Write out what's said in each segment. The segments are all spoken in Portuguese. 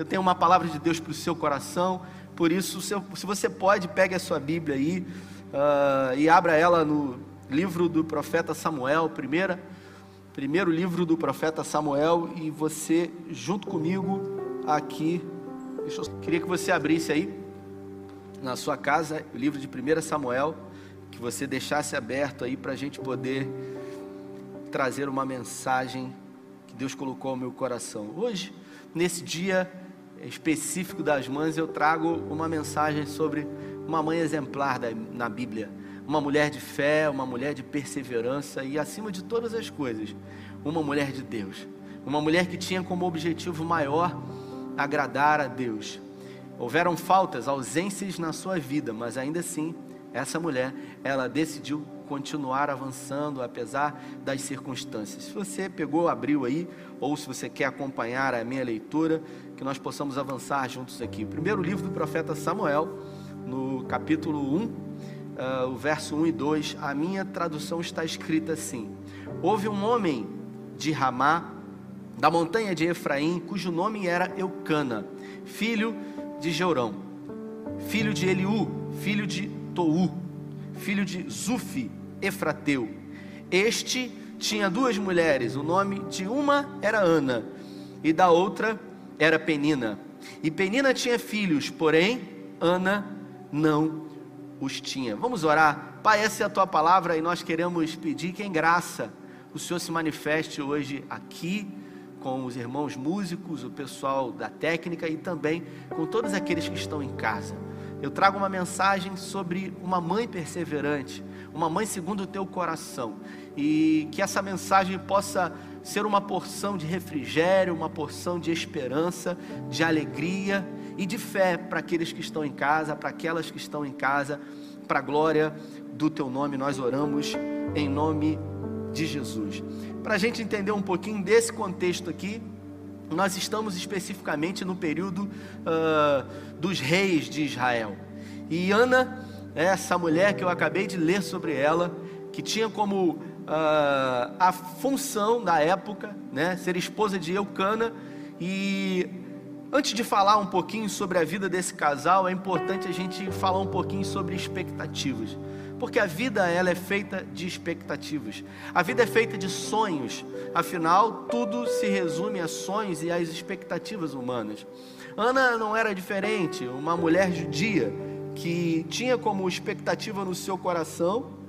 eu tenho uma palavra de Deus para o seu coração. Por isso, se você pode, pegue a sua Bíblia aí uh, e abra ela no livro do profeta Samuel, primeira, primeiro livro do profeta Samuel, e você, junto comigo, aqui, eu, queria que você abrisse aí, na sua casa, o livro de 1 Samuel, que você deixasse aberto aí para a gente poder trazer uma mensagem que Deus colocou ao meu coração. Hoje, nesse dia específico das mães, eu trago uma mensagem sobre uma mãe exemplar da, na Bíblia, uma mulher de fé, uma mulher de perseverança e, acima de todas as coisas, uma mulher de Deus, uma mulher que tinha como objetivo maior agradar a Deus. Houveram faltas, ausências na sua vida, mas ainda assim, essa mulher, ela decidiu continuar avançando apesar das circunstâncias. Se você pegou, abriu aí, ou se você quer acompanhar a minha leitura, que nós possamos avançar juntos aqui. Primeiro livro do profeta Samuel, no capítulo 1, uh, ah, o verso 1 e 2, a minha tradução está escrita assim: Houve um homem de Ramá, da montanha de Efraim, cujo nome era Eucana, filho de Jeurão, filho de Eliú, filho de Tou, filho de Zufi, Efrateu. Este tinha duas mulheres, o nome de uma era Ana e da outra era Penina. E Penina tinha filhos, porém Ana não os tinha. Vamos orar. Pai, essa é a tua palavra e nós queremos pedir que em graça o Senhor se manifeste hoje aqui com os irmãos músicos, o pessoal da técnica e também com todos aqueles que estão em casa. Eu trago uma mensagem sobre uma mãe perseverante, uma mãe segundo o teu coração, e que essa mensagem possa ser uma porção de refrigério, uma porção de esperança, de alegria e de fé para aqueles que estão em casa, para aquelas que estão em casa, para a glória do teu nome, nós oramos em nome de Jesus. Para a gente entender um pouquinho desse contexto aqui, nós estamos especificamente no período uh, dos reis de Israel. E Ana essa mulher que eu acabei de ler sobre ela, que tinha como uh, a função da época, né, ser esposa de Eucana. E antes de falar um pouquinho sobre a vida desse casal, é importante a gente falar um pouquinho sobre expectativas. Porque a vida ela é feita de expectativas. A vida é feita de sonhos. Afinal, tudo se resume a sonhos e às expectativas humanas. Ana não era diferente, uma mulher judia que tinha como expectativa no seu coração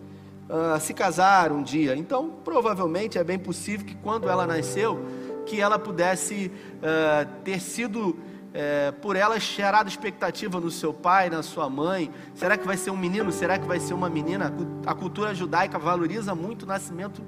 uh, se casar um dia. Então, provavelmente é bem possível que quando ela nasceu, que ela pudesse uh, ter sido uh, por ela gerada expectativa no seu pai, na sua mãe. Será que vai ser um menino? Será que vai ser uma menina? A cultura judaica valoriza muito o nascimento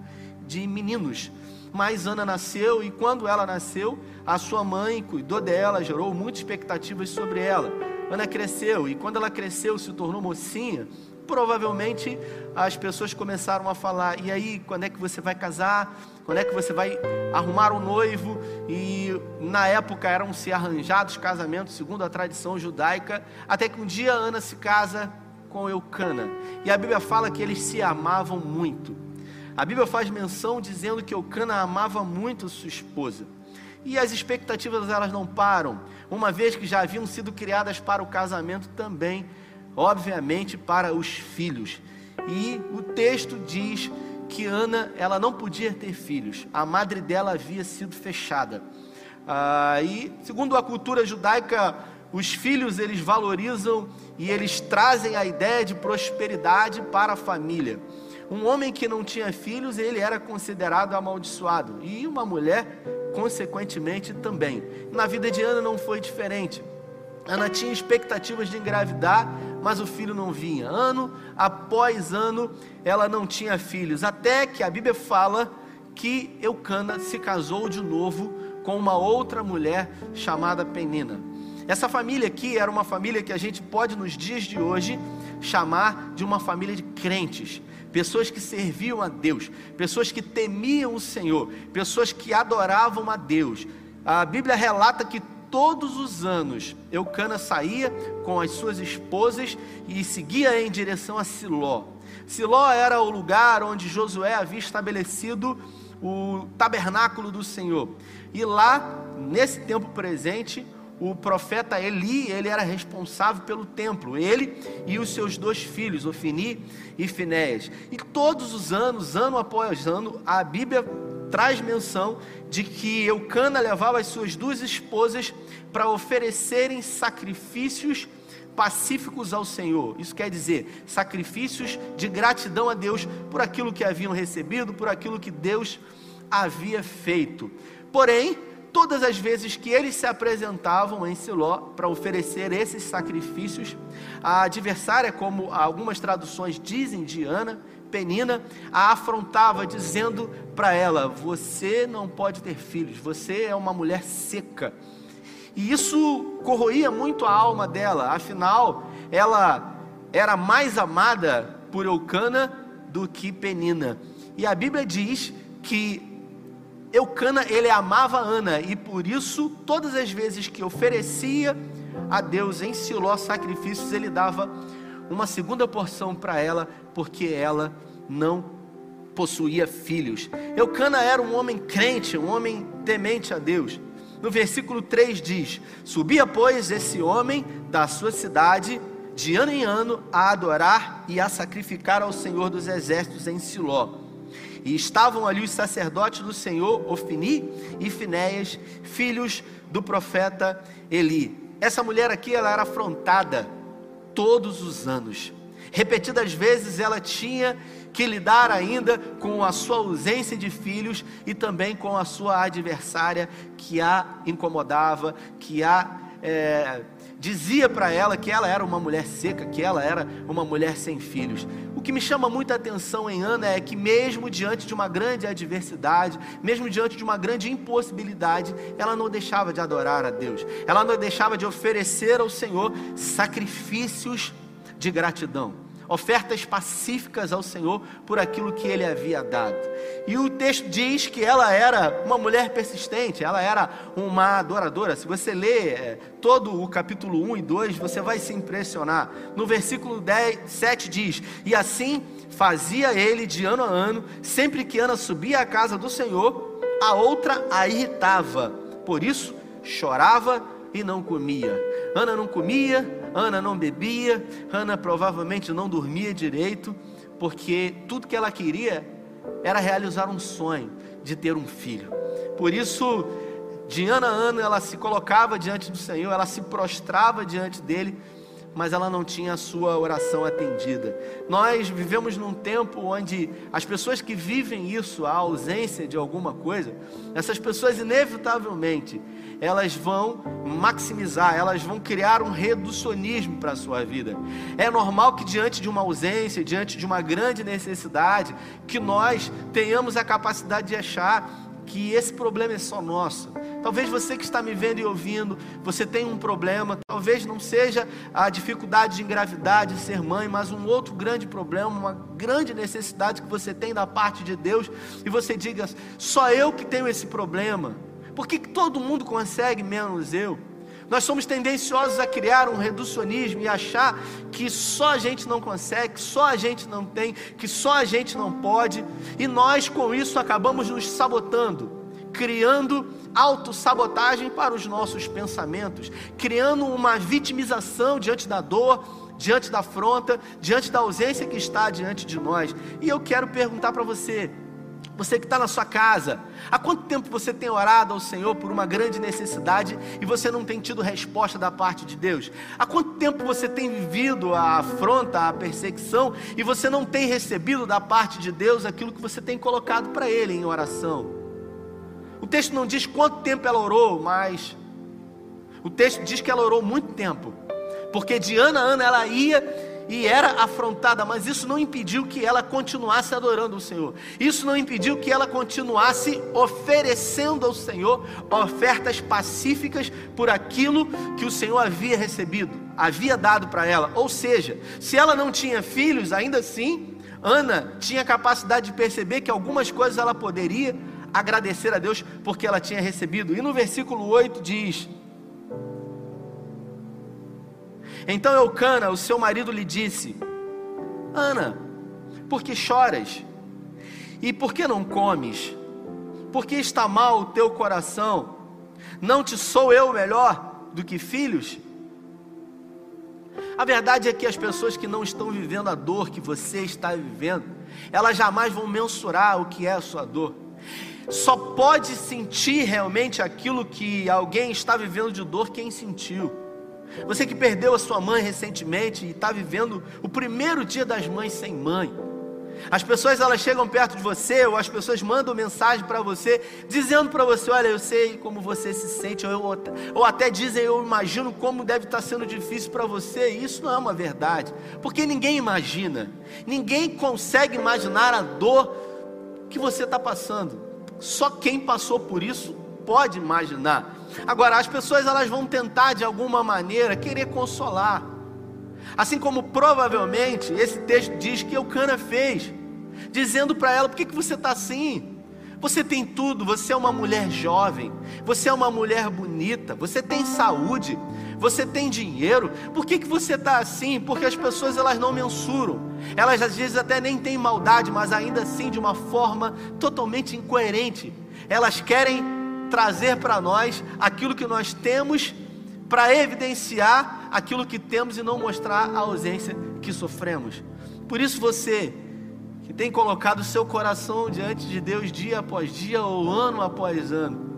de meninos. Mas Ana nasceu e quando ela nasceu, a sua mãe cuidou dela, gerou muitas expectativas sobre ela. Ana cresceu e quando ela cresceu, se tornou mocinha, provavelmente as pessoas começaram a falar: e aí, quando é que você vai casar? Quando é que você vai arrumar um noivo? E na época eram se arranjados casamentos, segundo a tradição judaica, até que um dia Ana se casa com Eucana. E a Bíblia fala que eles se amavam muito. A Bíblia faz menção dizendo que Eucana amava muito sua esposa. E as expectativas elas não param, uma vez que já haviam sido criadas para o casamento também, obviamente para os filhos. E o texto diz que Ana ela não podia ter filhos, a madre dela havia sido fechada. Ah, e segundo a cultura judaica, os filhos eles valorizam e eles trazem a ideia de prosperidade para a família. Um homem que não tinha filhos, ele era considerado amaldiçoado, e uma mulher, consequentemente, também. Na vida de Ana não foi diferente. Ana tinha expectativas de engravidar, mas o filho não vinha. Ano após ano, ela não tinha filhos, até que a Bíblia fala que Eucana se casou de novo com uma outra mulher chamada Penina. Essa família aqui era uma família que a gente pode nos dias de hoje chamar de uma família de crentes pessoas que serviam a Deus, pessoas que temiam o Senhor, pessoas que adoravam a Deus. A Bíblia relata que todos os anos Eucana saía com as suas esposas e seguia em direção a Siló. Siló era o lugar onde Josué havia estabelecido o tabernáculo do Senhor. E lá, nesse tempo presente, o profeta Eli, ele era responsável pelo templo, ele e os seus dois filhos, Ofini e Finéias. E todos os anos, ano após ano, a Bíblia traz menção de que Eucana levava as suas duas esposas para oferecerem sacrifícios pacíficos ao Senhor. Isso quer dizer, sacrifícios de gratidão a Deus por aquilo que haviam recebido, por aquilo que Deus havia feito. Porém, todas as vezes que eles se apresentavam em Siló para oferecer esses sacrifícios, a adversária, como algumas traduções dizem de Ana, Penina, a afrontava, dizendo para ela: Você não pode ter filhos, você é uma mulher seca. E isso corroía muito a alma dela, afinal, ela era mais amada por Eucana do que Penina. E a Bíblia diz que Eucana, ele amava Ana e por isso, todas as vezes que oferecia a Deus em Siló sacrifícios, ele dava uma segunda porção para ela, porque ela não possuía filhos. Eucana era um homem crente, um homem temente a Deus. No versículo 3 diz: Subia, pois, esse homem da sua cidade de ano em ano a adorar e a sacrificar ao Senhor dos exércitos em Siló. E estavam ali os sacerdotes do Senhor, Ofini e Finéias, filhos do profeta Eli. Essa mulher aqui, ela era afrontada todos os anos. Repetidas vezes ela tinha que lidar ainda com a sua ausência de filhos e também com a sua adversária que a incomodava, que a é, dizia para ela que ela era uma mulher seca, que ela era uma mulher sem filhos. Que me chama muita atenção em Ana é que, mesmo diante de uma grande adversidade, mesmo diante de uma grande impossibilidade, ela não deixava de adorar a Deus, ela não deixava de oferecer ao Senhor sacrifícios de gratidão ofertas pacíficas ao Senhor por aquilo que ele havia dado. E o texto diz que ela era uma mulher persistente, ela era uma adoradora. Se você ler é, todo o capítulo 1 e 2, você vai se impressionar. No versículo 10, 7 diz: E assim fazia ele de ano a ano, sempre que Ana subia à casa do Senhor, a outra a irritava. Por isso, chorava e não comia. Ana não comia, Ana não bebia, Ana provavelmente não dormia direito, porque tudo que ela queria era realizar um sonho de ter um filho. Por isso, de ano a ano, ela se colocava diante do Senhor, ela se prostrava diante dele, mas ela não tinha a sua oração atendida. Nós vivemos num tempo onde as pessoas que vivem isso, a ausência de alguma coisa, essas pessoas inevitavelmente elas vão maximizar, elas vão criar um reducionismo para a sua vida. É normal que diante de uma ausência, diante de uma grande necessidade, que nós tenhamos a capacidade de achar que esse problema é só nosso. Talvez você que está me vendo e ouvindo, você tenha um problema, talvez não seja a dificuldade de engravidar, de ser mãe, mas um outro grande problema, uma grande necessidade que você tem da parte de Deus, e você diga: só eu que tenho esse problema. Por que todo mundo consegue, menos eu? Nós somos tendenciosos a criar um reducionismo e achar que só a gente não consegue, que só a gente não tem, que só a gente não pode, e nós com isso acabamos nos sabotando, criando autossabotagem para os nossos pensamentos, criando uma vitimização diante da dor, diante da afronta, diante da ausência que está diante de nós. E eu quero perguntar para você: você que está na sua casa, há quanto tempo você tem orado ao Senhor por uma grande necessidade e você não tem tido resposta da parte de Deus? Há quanto tempo você tem vivido a afronta, a perseguição e você não tem recebido da parte de Deus aquilo que você tem colocado para Ele em oração? Texto não diz quanto tempo ela orou, mas o texto diz que ela orou muito tempo, porque de ano a ano ela ia e era afrontada, mas isso não impediu que ela continuasse adorando o Senhor. Isso não impediu que ela continuasse oferecendo ao Senhor ofertas pacíficas por aquilo que o Senhor havia recebido, havia dado para ela. Ou seja, se ela não tinha filhos, ainda assim, Ana tinha capacidade de perceber que algumas coisas ela poderia agradecer a Deus porque ela tinha recebido. E no versículo 8 diz: então Eucana, o seu marido, lhe disse: Ana, por que choras? E por que não comes? Por que está mal o teu coração? Não te sou eu melhor do que filhos? A verdade é que as pessoas que não estão vivendo a dor que você está vivendo, elas jamais vão mensurar o que é a sua dor. Só pode sentir realmente aquilo que alguém está vivendo de dor quem sentiu. Você que perdeu a sua mãe recentemente e está vivendo o primeiro dia das mães sem mãe. As pessoas elas chegam perto de você ou as pessoas mandam mensagem para você dizendo para você, olha, eu sei como você se sente, ou, ou até dizem, eu imagino como deve estar tá sendo difícil para você. Isso não é uma verdade, porque ninguém imagina, ninguém consegue imaginar a dor que você está passando. Só quem passou por isso pode imaginar. Agora, as pessoas elas vão tentar de alguma maneira querer consolar. Assim como provavelmente esse texto diz que Eucana fez, dizendo para ela: por que, que você está assim? Você tem tudo, você é uma mulher jovem, você é uma mulher bonita, você tem saúde, você tem dinheiro. Por que, que você está assim? Porque as pessoas elas não mensuram. Elas às vezes até nem têm maldade, mas ainda assim de uma forma totalmente incoerente. Elas querem trazer para nós aquilo que nós temos para evidenciar aquilo que temos e não mostrar a ausência que sofremos. Por isso você que tem colocado seu coração diante de Deus dia após dia ou ano após ano.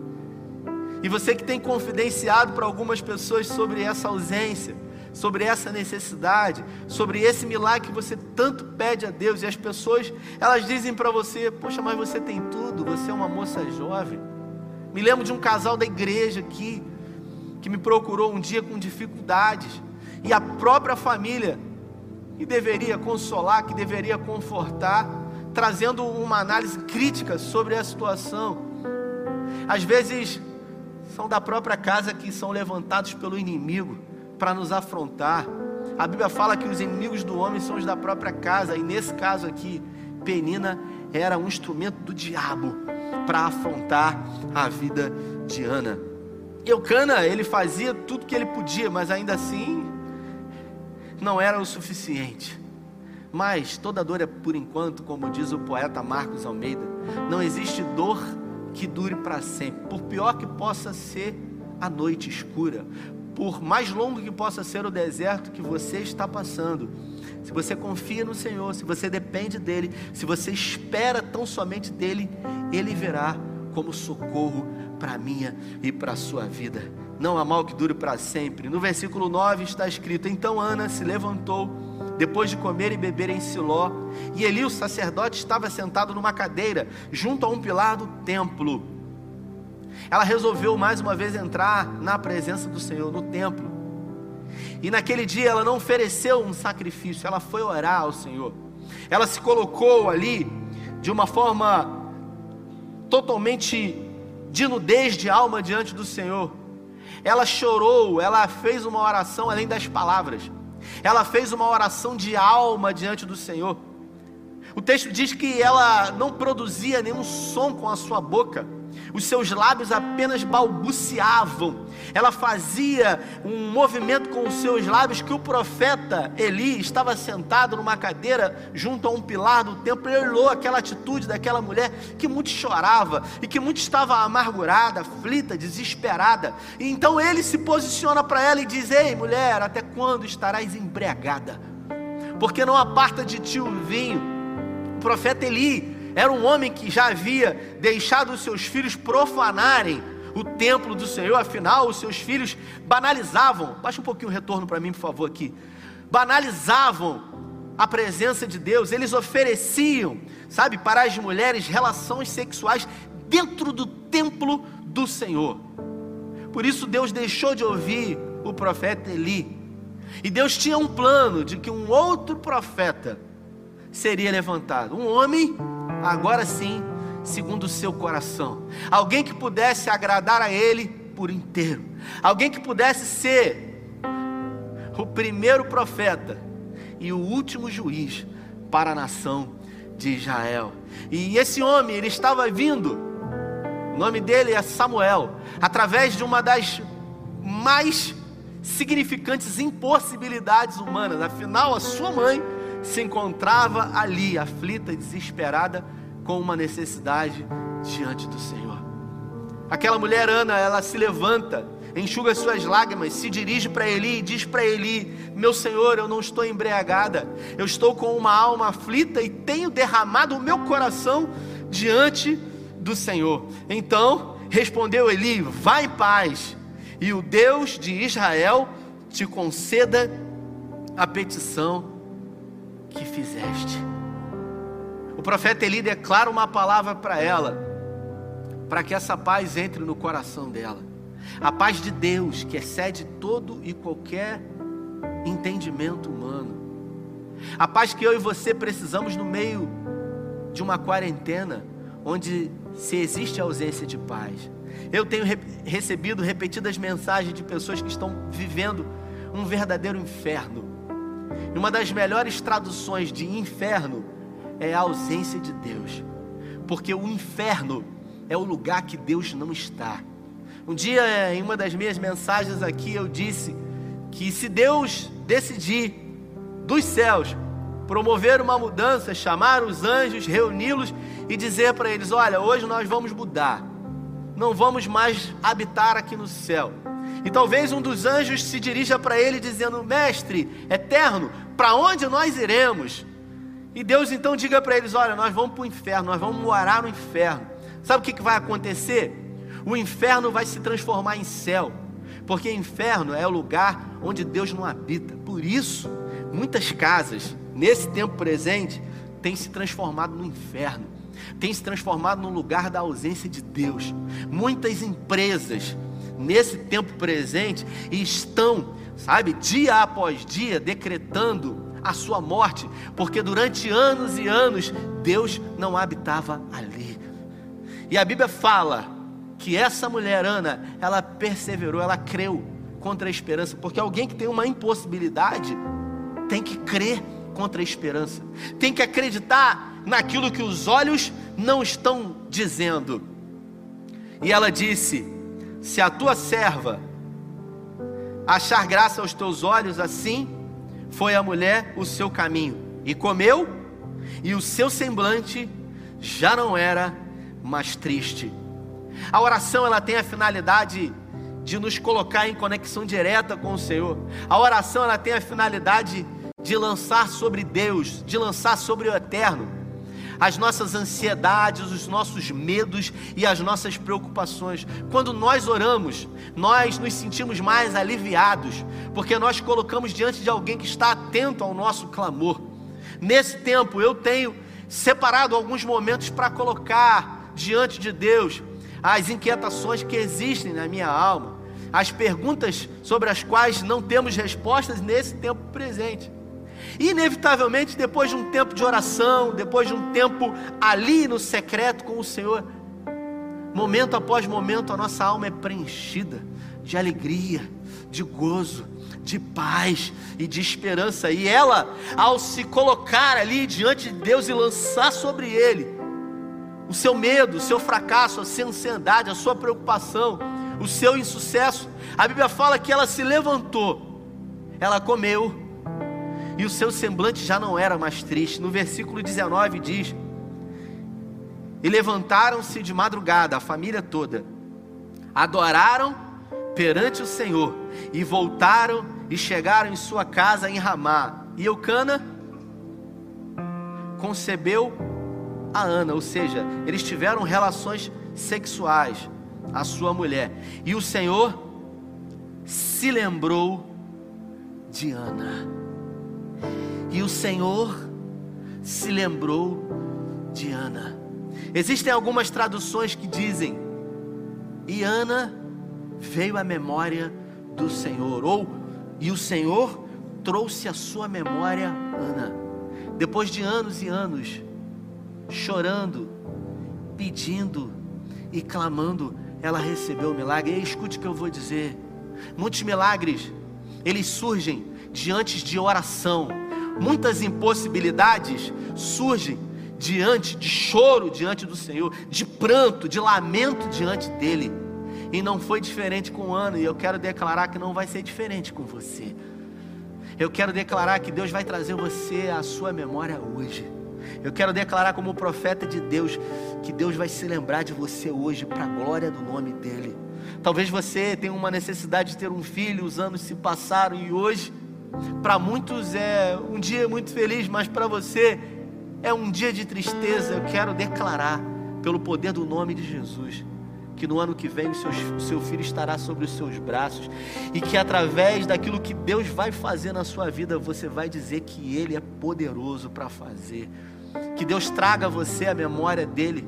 E você que tem confidenciado para algumas pessoas sobre essa ausência, sobre essa necessidade, sobre esse milagre que você tanto pede a Deus e as pessoas, elas dizem para você: "Poxa, mas você tem tudo, você é uma moça jovem". Me lembro de um casal da igreja aqui que me procurou um dia com dificuldades e a própria família que deveria consolar, que deveria confortar, trazendo uma análise crítica sobre a situação. Às vezes são da própria casa que são levantados pelo inimigo para nos afrontar. A Bíblia fala que os inimigos do homem são os da própria casa, e nesse caso aqui, Penina era um instrumento do diabo para afrontar a vida de Ana. Eucana, ele fazia tudo que ele podia, mas ainda assim não era o suficiente. Mas toda dor é por enquanto, como diz o poeta Marcos Almeida. Não existe dor que dure para sempre. Por pior que possa ser a noite escura, por mais longo que possa ser o deserto que você está passando, se você confia no Senhor, se você depende dEle, se você espera tão somente dEle, Ele virá como socorro para minha e para a sua vida não há mal que dure para sempre. No versículo 9 está escrito: Então Ana se levantou, depois de comer e beber em Siló, e Eli, o sacerdote, estava sentado numa cadeira, junto a um pilar do templo. Ela resolveu mais uma vez entrar na presença do Senhor, no templo. E naquele dia ela não ofereceu um sacrifício, ela foi orar ao Senhor. Ela se colocou ali de uma forma totalmente de nudez de alma diante do Senhor ela chorou, ela fez uma oração além das palavras. Ela fez uma oração de alma diante do Senhor. O texto diz que ela não produzia nenhum som com a sua boca os seus lábios apenas balbuciavam. Ela fazia um movimento com os seus lábios que o profeta Eli estava sentado numa cadeira junto a um pilar do templo e olhou aquela atitude daquela mulher que muito chorava e que muito estava amargurada, aflita, desesperada. E então ele se posiciona para ela e diz: Ei, mulher, até quando estarás embriagada? Porque não aparta de ti o vinho. O profeta Eli era um homem que já havia deixado os seus filhos profanarem o templo do Senhor, afinal, os seus filhos banalizavam. Baixa um pouquinho o retorno para mim, por favor, aqui. Banalizavam a presença de Deus, eles ofereciam, sabe, para as mulheres relações sexuais dentro do templo do Senhor. Por isso Deus deixou de ouvir o profeta Eli. E Deus tinha um plano de que um outro profeta seria levantado, um homem agora sim, segundo o seu coração. Alguém que pudesse agradar a Ele por inteiro. Alguém que pudesse ser o primeiro profeta e o último juiz para a nação de Israel. E esse homem, ele estava vindo, o nome dele é Samuel, através de uma das mais significantes impossibilidades humanas. Afinal, a sua mãe se encontrava ali, aflita e desesperada, com uma necessidade diante do Senhor. Aquela mulher Ana, ela se levanta enxuga suas lágrimas, se dirige para Eli e diz para Eli: Meu senhor, eu não estou embriagada, eu estou com uma alma aflita e tenho derramado o meu coração diante do Senhor. Então respondeu Eli: Vá em paz, e o Deus de Israel te conceda a petição que fizeste. O profeta Eli declara uma palavra para ela, para que essa paz entre no coração dela. A paz de Deus, que excede todo e qualquer entendimento humano. A paz que eu e você precisamos no meio de uma quarentena, onde se existe ausência de paz. Eu tenho re recebido repetidas mensagens de pessoas que estão vivendo um verdadeiro inferno. E uma das melhores traduções de inferno é a ausência de Deus, porque o inferno é o lugar que Deus não está. Um dia, em uma das minhas mensagens aqui, eu disse que se Deus decidir dos céus promover uma mudança, chamar os anjos, reuni-los e dizer para eles: Olha, hoje nós vamos mudar, não vamos mais habitar aqui no céu. E talvez um dos anjos se dirija para ele dizendo: Mestre eterno, para onde nós iremos? E Deus então diga para eles: Olha, nós vamos para o inferno, nós vamos morar no inferno. Sabe o que, que vai acontecer? O inferno vai se transformar em céu, porque inferno é o lugar onde Deus não habita. Por isso, muitas casas, nesse tempo presente, têm se transformado no inferno, têm se transformado no lugar da ausência de Deus. Muitas empresas, nesse tempo presente, estão, sabe, dia após dia, decretando a sua morte, porque durante anos e anos Deus não habitava ali. E a Bíblia fala que essa mulher, Ana, ela perseverou, ela creu contra a esperança, porque alguém que tem uma impossibilidade tem que crer contra a esperança, tem que acreditar naquilo que os olhos não estão dizendo. E ela disse: Se a tua serva achar graça aos teus olhos, assim foi a mulher o seu caminho, e comeu, e o seu semblante já não era mais triste. A oração ela tem a finalidade de nos colocar em conexão direta com o Senhor. A oração ela tem a finalidade de lançar sobre Deus, de lançar sobre o eterno as nossas ansiedades, os nossos medos e as nossas preocupações. Quando nós oramos, nós nos sentimos mais aliviados, porque nós colocamos diante de alguém que está atento ao nosso clamor. Nesse tempo eu tenho separado alguns momentos para colocar diante de Deus as inquietações que existem na minha alma, as perguntas sobre as quais não temos respostas nesse tempo presente. Inevitavelmente, depois de um tempo de oração, depois de um tempo ali no secreto com o Senhor, momento após momento, a nossa alma é preenchida de alegria, de gozo, de paz e de esperança. E ela, ao se colocar ali diante de Deus e lançar sobre Ele, o seu medo, o seu fracasso, a sua ansiedade, a sua preocupação, o seu insucesso. A Bíblia fala que ela se levantou, ela comeu, e o seu semblante já não era mais triste. No versículo 19 diz: E levantaram-se de madrugada, a família toda, adoraram perante o Senhor, e voltaram e chegaram em sua casa em Ramá. E Eucana concebeu a Ana, ou seja, eles tiveram relações sexuais, a sua mulher. E o Senhor se lembrou de Ana. E o Senhor se lembrou de Ana. Existem algumas traduções que dizem: E Ana veio à memória do Senhor, ou e o Senhor trouxe à sua memória Ana. Depois de anos e anos chorando, pedindo e clamando, ela recebeu o milagre. E escute o que eu vou dizer. Muitos milagres, eles surgem diante de oração. Muitas impossibilidades surgem diante de choro diante do Senhor, de pranto, de lamento diante dele. E não foi diferente com o ano, e eu quero declarar que não vai ser diferente com você. Eu quero declarar que Deus vai trazer você à sua memória hoje. Eu quero declarar como profeta de Deus que Deus vai se lembrar de você hoje para a glória do nome dele Talvez você tenha uma necessidade de ter um filho, os anos se passaram e hoje, para muitos é um dia muito feliz, mas para você é um dia de tristeza. Eu quero declarar, pelo poder do nome de Jesus, que no ano que vem o seu, o seu filho estará sobre os seus braços e que através daquilo que Deus vai fazer na sua vida, você vai dizer que Ele é poderoso para fazer. Que Deus traga a você a memória dele,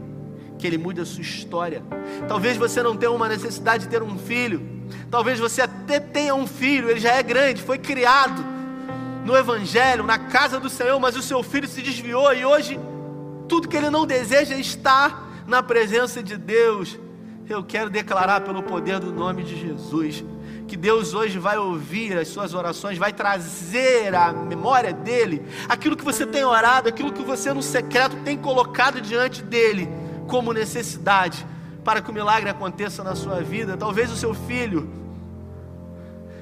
que Ele mude a sua história. Talvez você não tenha uma necessidade de ter um filho, talvez você até tenha um filho, ele já é grande, foi criado no Evangelho, na casa do Senhor, mas o seu filho se desviou e hoje tudo que ele não deseja é estar na presença de Deus. Eu quero declarar pelo poder do nome de Jesus que Deus hoje vai ouvir as suas orações, vai trazer à memória dele aquilo que você tem orado, aquilo que você no secreto tem colocado diante dele como necessidade para que o milagre aconteça na sua vida. Talvez o seu filho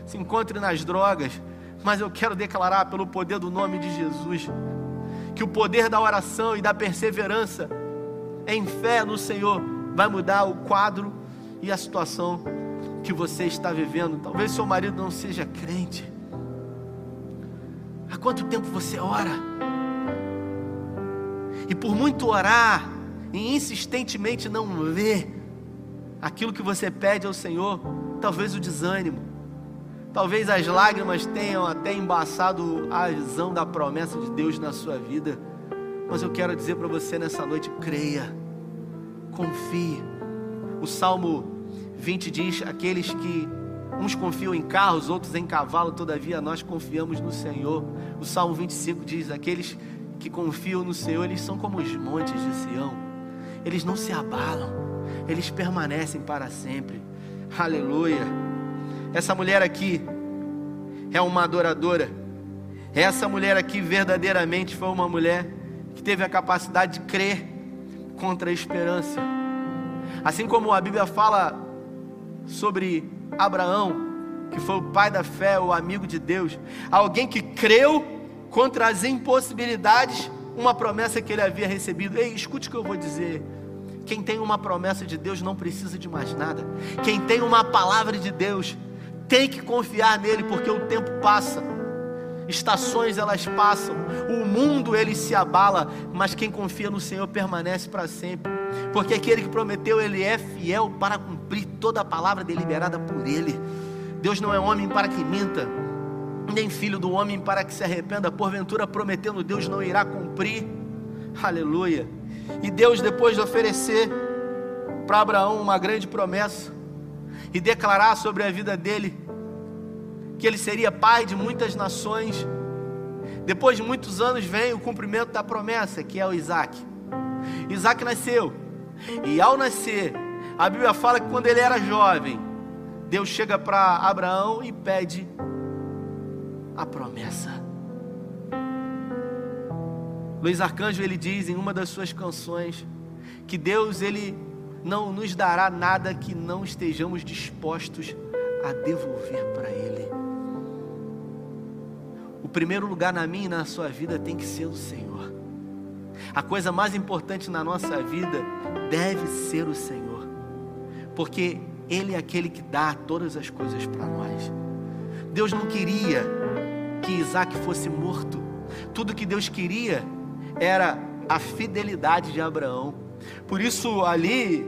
se encontre nas drogas, mas eu quero declarar pelo poder do nome de Jesus que o poder da oração e da perseverança em fé no Senhor vai mudar o quadro e a situação que você está vivendo. Talvez seu marido não seja crente. Há quanto tempo você ora? E por muito orar e insistentemente não ver aquilo que você pede ao Senhor, talvez o desânimo, talvez as lágrimas tenham até embaçado a visão da promessa de Deus na sua vida. Mas eu quero dizer para você nessa noite: creia confie. O Salmo 20 diz: Aqueles que uns confiam em carros, outros em cavalo, todavia nós confiamos no Senhor. O Salmo 25 diz: Aqueles que confiam no Senhor, eles são como os montes de Sião, eles não se abalam, eles permanecem para sempre. Aleluia. Essa mulher aqui é uma adoradora. Essa mulher aqui verdadeiramente foi uma mulher que teve a capacidade de crer contra a esperança. Assim como a Bíblia fala sobre Abraão, que foi o pai da fé, o amigo de Deus, alguém que creu contra as impossibilidades, uma promessa que ele havia recebido. Ei, escute o que eu vou dizer. Quem tem uma promessa de Deus não precisa de mais nada. Quem tem uma palavra de Deus tem que confiar nele, porque o tempo passa estações elas passam, o mundo ele se abala, mas quem confia no Senhor permanece para sempre, porque aquele que prometeu, ele é fiel para cumprir toda a palavra deliberada por ele. Deus não é homem para que minta, nem filho do homem para que se arrependa, porventura prometendo, Deus não irá cumprir. Aleluia. E Deus, depois de oferecer para Abraão uma grande promessa e declarar sobre a vida dele, que ele seria pai de muitas nações. Depois de muitos anos vem o cumprimento da promessa, que é o Isaac. Isaac nasceu, e ao nascer, a Bíblia fala que quando ele era jovem, Deus chega para Abraão e pede a promessa. Luiz Arcanjo ele diz em uma das suas canções que Deus ele não nos dará nada que não estejamos dispostos a devolver para ele. O primeiro lugar na minha e na sua vida tem que ser o Senhor. A coisa mais importante na nossa vida deve ser o Senhor, porque Ele é aquele que dá todas as coisas para nós. Deus não queria que Isaac fosse morto, tudo que Deus queria era a fidelidade de Abraão. Por isso, ali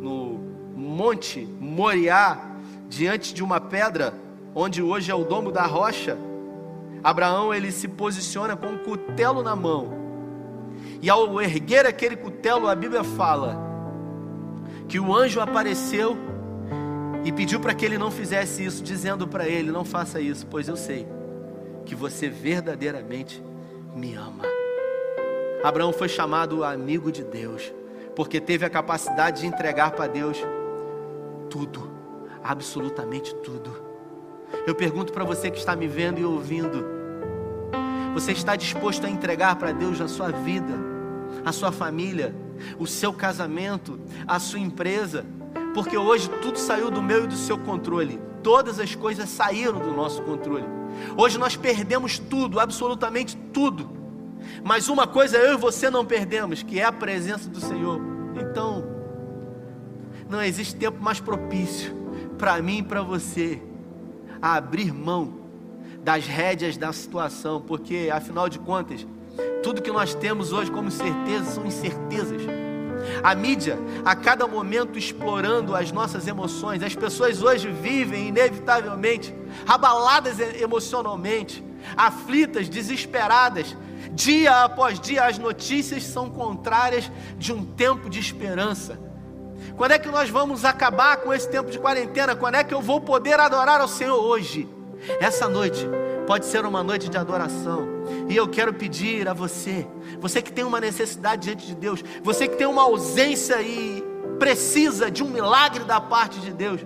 no Monte Moriá, diante de uma pedra, onde hoje é o domo da rocha, Abraão ele se posiciona com um cutelo na mão. E ao erguer aquele cutelo, a Bíblia fala que o anjo apareceu e pediu para que ele não fizesse isso, dizendo para ele: Não faça isso, pois eu sei que você verdadeiramente me ama. Abraão foi chamado amigo de Deus, porque teve a capacidade de entregar para Deus tudo, absolutamente tudo. Eu pergunto para você que está me vendo e ouvindo: você está disposto a entregar para Deus a sua vida, a sua família, o seu casamento, a sua empresa? Porque hoje tudo saiu do meu e do seu controle. Todas as coisas saíram do nosso controle. Hoje nós perdemos tudo, absolutamente tudo. Mas uma coisa eu e você não perdemos, que é a presença do Senhor. Então, não existe tempo mais propício para mim e para você a abrir mão das rédeas da situação, porque afinal de contas, tudo que nós temos hoje como certeza são incertezas. A mídia, a cada momento explorando as nossas emoções, as pessoas hoje vivem inevitavelmente abaladas emocionalmente, aflitas, desesperadas. Dia após dia, as notícias são contrárias de um tempo de esperança. Quando é que nós vamos acabar com esse tempo de quarentena? Quando é que eu vou poder adorar ao Senhor hoje? Essa noite pode ser uma noite de adoração. E eu quero pedir a você, você que tem uma necessidade diante de Deus, você que tem uma ausência e precisa de um milagre da parte de Deus,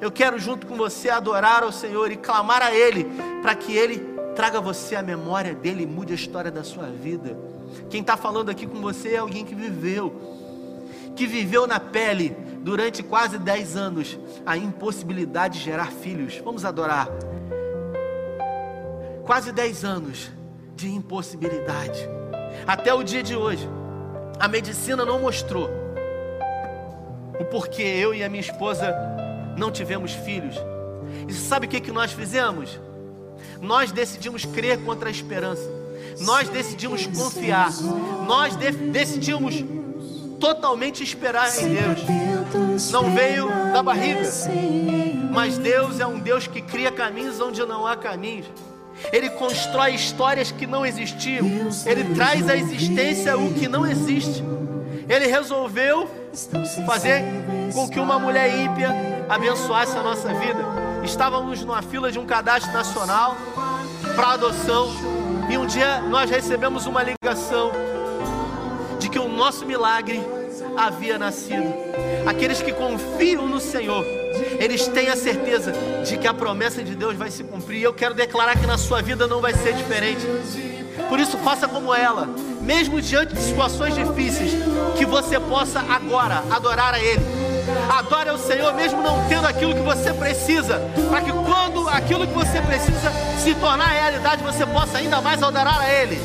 eu quero junto com você adorar ao Senhor e clamar a Ele, para que Ele traga você a memória dele e mude a história da sua vida. Quem está falando aqui com você é alguém que viveu, que viveu na pele durante quase 10 anos a impossibilidade de gerar filhos. Vamos adorar quase 10 anos de impossibilidade. Até o dia de hoje, a medicina não mostrou o porquê eu e a minha esposa não tivemos filhos. E sabe o que, que nós fizemos? Nós decidimos crer contra a esperança. Nós decidimos confiar. Nós de decidimos totalmente esperar em Deus. Não veio da barriga, mas Deus é um Deus que cria caminhos onde não há caminhos. Ele constrói histórias que não existiam. Ele traz à existência o que não existe. Ele resolveu fazer com que uma mulher ímpia abençoasse a nossa vida. Estávamos numa fila de um cadastro nacional para adoção e um dia nós recebemos uma ligação de que o nosso milagre havia nascido. Aqueles que confiam no Senhor eles têm a certeza de que a promessa de Deus vai se cumprir. Eu quero declarar que na sua vida não vai ser diferente. Por isso, faça como ela, mesmo diante de situações difíceis, que você possa agora adorar a Ele. Adore ao Senhor, mesmo não tendo aquilo que você precisa, para que quando aquilo que você precisa se tornar realidade, você possa ainda mais adorar a Ele.